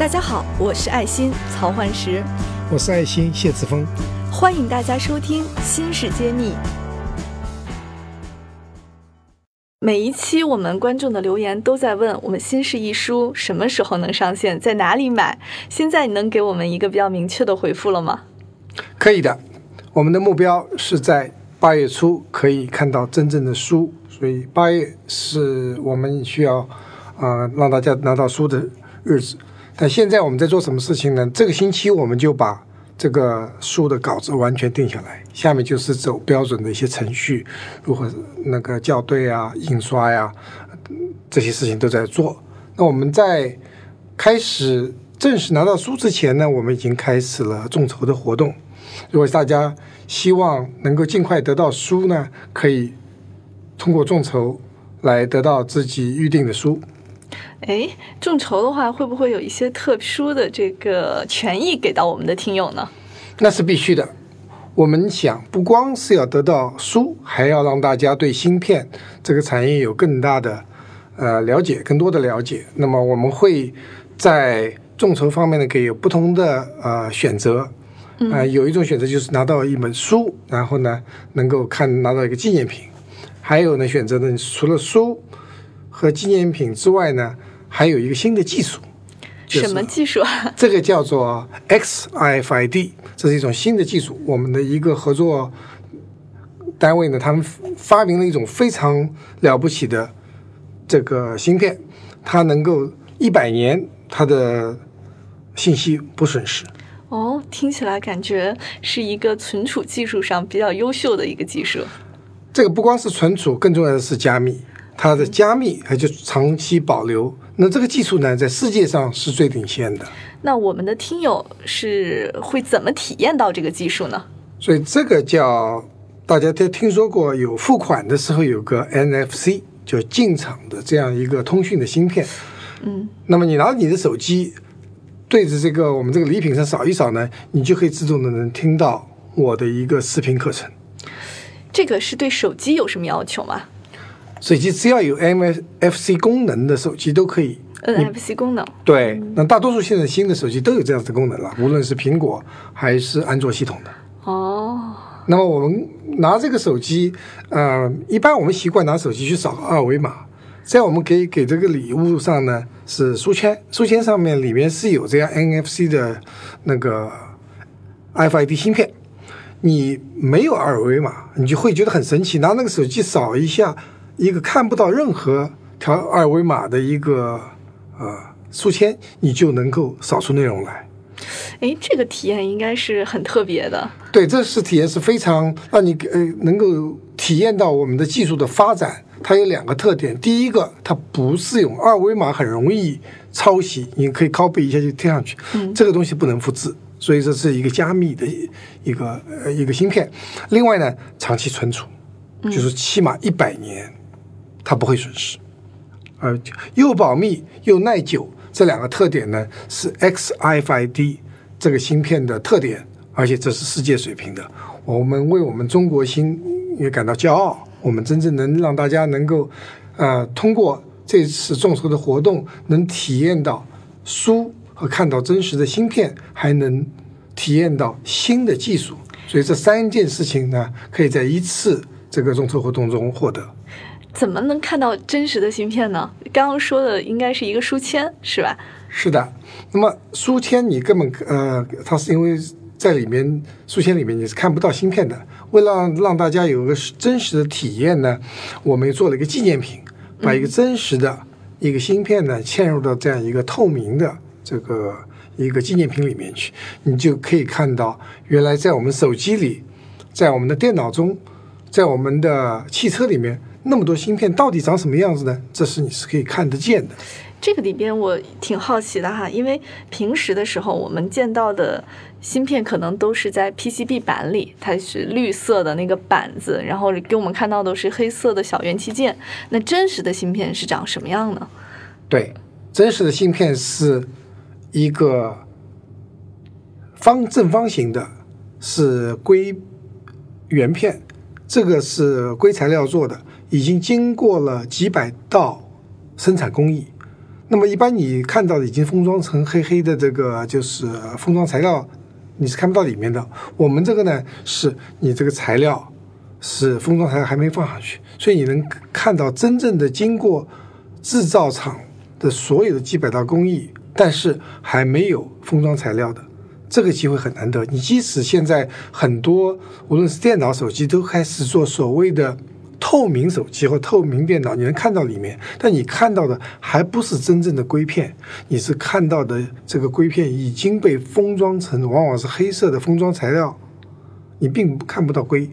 大家好，我是爱心曹焕石，我是爱心谢子峰，欢迎大家收听《新事揭秘》。每一期我们观众的留言都在问我们《新事一书》什么时候能上线，在哪里买？现在你能给我们一个比较明确的回复了吗？可以的，我们的目标是在八月初可以看到真正的书，所以八月是我们需要啊、呃让大家拿到书的日子。但现在我们在做什么事情呢？这个星期我们就把这个书的稿子完全定下来，下面就是走标准的一些程序，如何那个校对啊、印刷呀、这些事情都在做。那我们在开始正式拿到书之前呢，我们已经开始了众筹的活动。如果大家希望能够尽快得到书呢，可以通过众筹来得到自己预定的书。哎，众筹的话，会不会有一些特殊的这个权益给到我们的听友呢？那是必须的。我们想不光是要得到书，还要让大家对芯片这个产业有更大的呃了解，更多的了解。那么我们会在众筹方面呢，给有不同的呃选择。呃，有一种选择就是拿到一本书，然后呢能够看拿到一个纪念品；还有呢选择呢，除了书和纪念品之外呢，还有一个新的技术。就是什么技术啊？这个叫做 XIFID，这是一种新的技术。我们的一个合作单位呢，他们发明了一种非常了不起的这个芯片，它能够一百年它的信息不损失。哦，听起来感觉是一个存储技术上比较优秀的一个技术。这个不光是存储，更重要的是加密，它的加密还就长期保留。那这个技术呢，在世界上是最领先的。那我们的听友是会怎么体验到这个技术呢？所以这个叫大家都听说过，有付款的时候有个 NFC，就进场的这样一个通讯的芯片。嗯，那么你拿着你的手机对着这个我们这个礼品上扫一扫呢，你就可以自动的能听到我的一个视频课程。这个是对手机有什么要求吗手机只要有 NFC 功能的手机都可以。？NFC 功能。对，那大多数现在新的手机都有这样子的功能了，无论是苹果还是安卓系统的。哦，那么我们拿这个手机，呃，一般我们习惯拿手机去扫二维码，在我们给给这个礼物上呢是书签，书签上面里面是有这样 NFC 的那个 RFID 芯片。你没有二维码，你就会觉得很神奇，拿那个手机扫一下，一个看不到任何条二维码的一个呃书签，你就能够扫出内容来。哎，这个体验应该是很特别的。对，这是体验是非常让你呃能够体验到我们的技术的发展。它有两个特点，第一个，它不是用二维码很容易抄袭，你可以 copy 一下就贴上去，嗯这个东西不能复制，所以这是一个加密的一个呃一个芯片。另外呢，长期存储，就是起码一百年，它不会损失，而，又保密又耐久，这两个特点呢是 XIFID 这个芯片的特点，而且这是世界水平的。我们为我们中国芯也感到骄傲，我们真正能让大家能够，呃，通过这次众筹的活动，能体验到书和看到真实的芯片，还能体验到新的技术。所以这三件事情呢，可以在一次这个众筹活动中获得。怎么能看到真实的芯片呢？刚刚说的应该是一个书签，是吧？是的，那么书签你根本呃，它是因为在里面书签里面你是看不到芯片的。为了让让大家有个真实的体验呢，我们也做了一个纪念品，把一个真实的一个芯片呢嵌入到这样一个透明的这个一个纪念品里面去，你就可以看到原来在我们手机里，在我们的电脑中，在我们的汽车里面那么多芯片到底长什么样子呢？这是你是可以看得见的。这个里边我挺好奇的哈，因为平时的时候我们见到的芯片可能都是在 PCB 板里，它是绿色的那个板子，然后给我们看到的是黑色的小元器件。那真实的芯片是长什么样呢？对，真实的芯片是一个方正方形的，是硅圆片，这个是硅材料做的，已经经过了几百道生产工艺。那么一般你看到的已经封装成黑黑的这个就是封装材料，你是看不到里面的。我们这个呢，是你这个材料是封装材料还没放上去，所以你能看到真正的经过制造厂的所有的几百道工艺，但是还没有封装材料的。这个机会很难得。你即使现在很多无论是电脑、手机都开始做所谓的。透明手机或透明电脑，你能看到里面，但你看到的还不是真正的硅片，你是看到的这个硅片已经被封装成，往往是黑色的封装材料，你并看不到硅。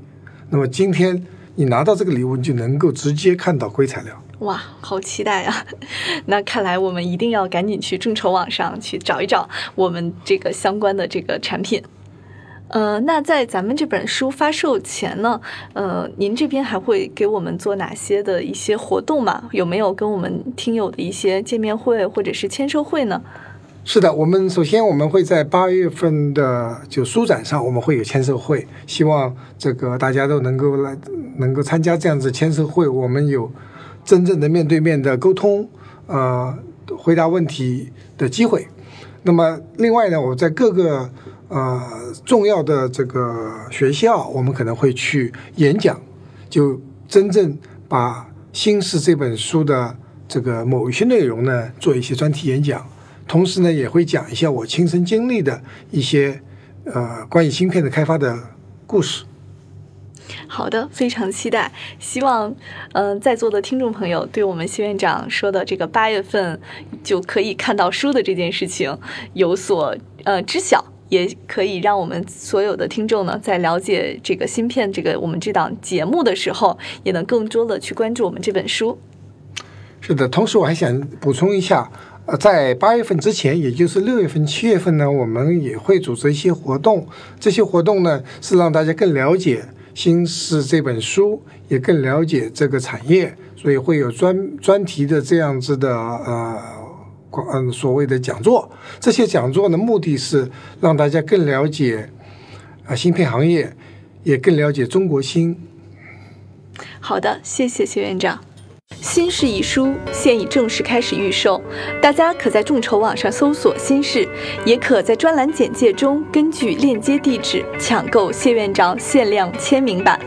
那么今天你拿到这个礼物，你就能够直接看到硅材料。哇，好期待啊！那看来我们一定要赶紧去众筹网上去找一找我们这个相关的这个产品。呃，那在咱们这本书发售前呢，呃，您这边还会给我们做哪些的一些活动吗？有没有跟我们听友的一些见面会或者是签售会呢？是的，我们首先我们会在八月份的就书展上，我们会有签售会，希望这个大家都能够来，能够参加这样子签售会，我们有真正的面对面的沟通，呃，回答问题的机会。那么另外呢，我在各个。呃，重要的这个学校，我们可能会去演讲，就真正把《新式》这本书的这个某一些内容呢，做一些专题演讲，同时呢，也会讲一下我亲身经历的一些呃关于芯片的开发的故事。好的，非常期待，希望嗯在座的听众朋友对我们谢院长说的这个八月份就可以看到书的这件事情有所呃知晓。也可以让我们所有的听众呢，在了解这个芯片这个我们这档节目的时候，也能更多的去关注我们这本书。是的，同时我还想补充一下，呃，在八月份之前，也就是六月份、七月份呢，我们也会组织一些活动。这些活动呢，是让大家更了解新式这本书，也更了解这个产业，所以会有专专题的这样子的呃。嗯，所谓的讲座，这些讲座的目的是让大家更了解啊芯片行业，也更了解中国芯。好的，谢谢谢院长。新事一书现已正式开始预售，大家可在众筹网上搜索“新事”，也可在专栏简介中根据链接地址抢购谢院长限量签名版。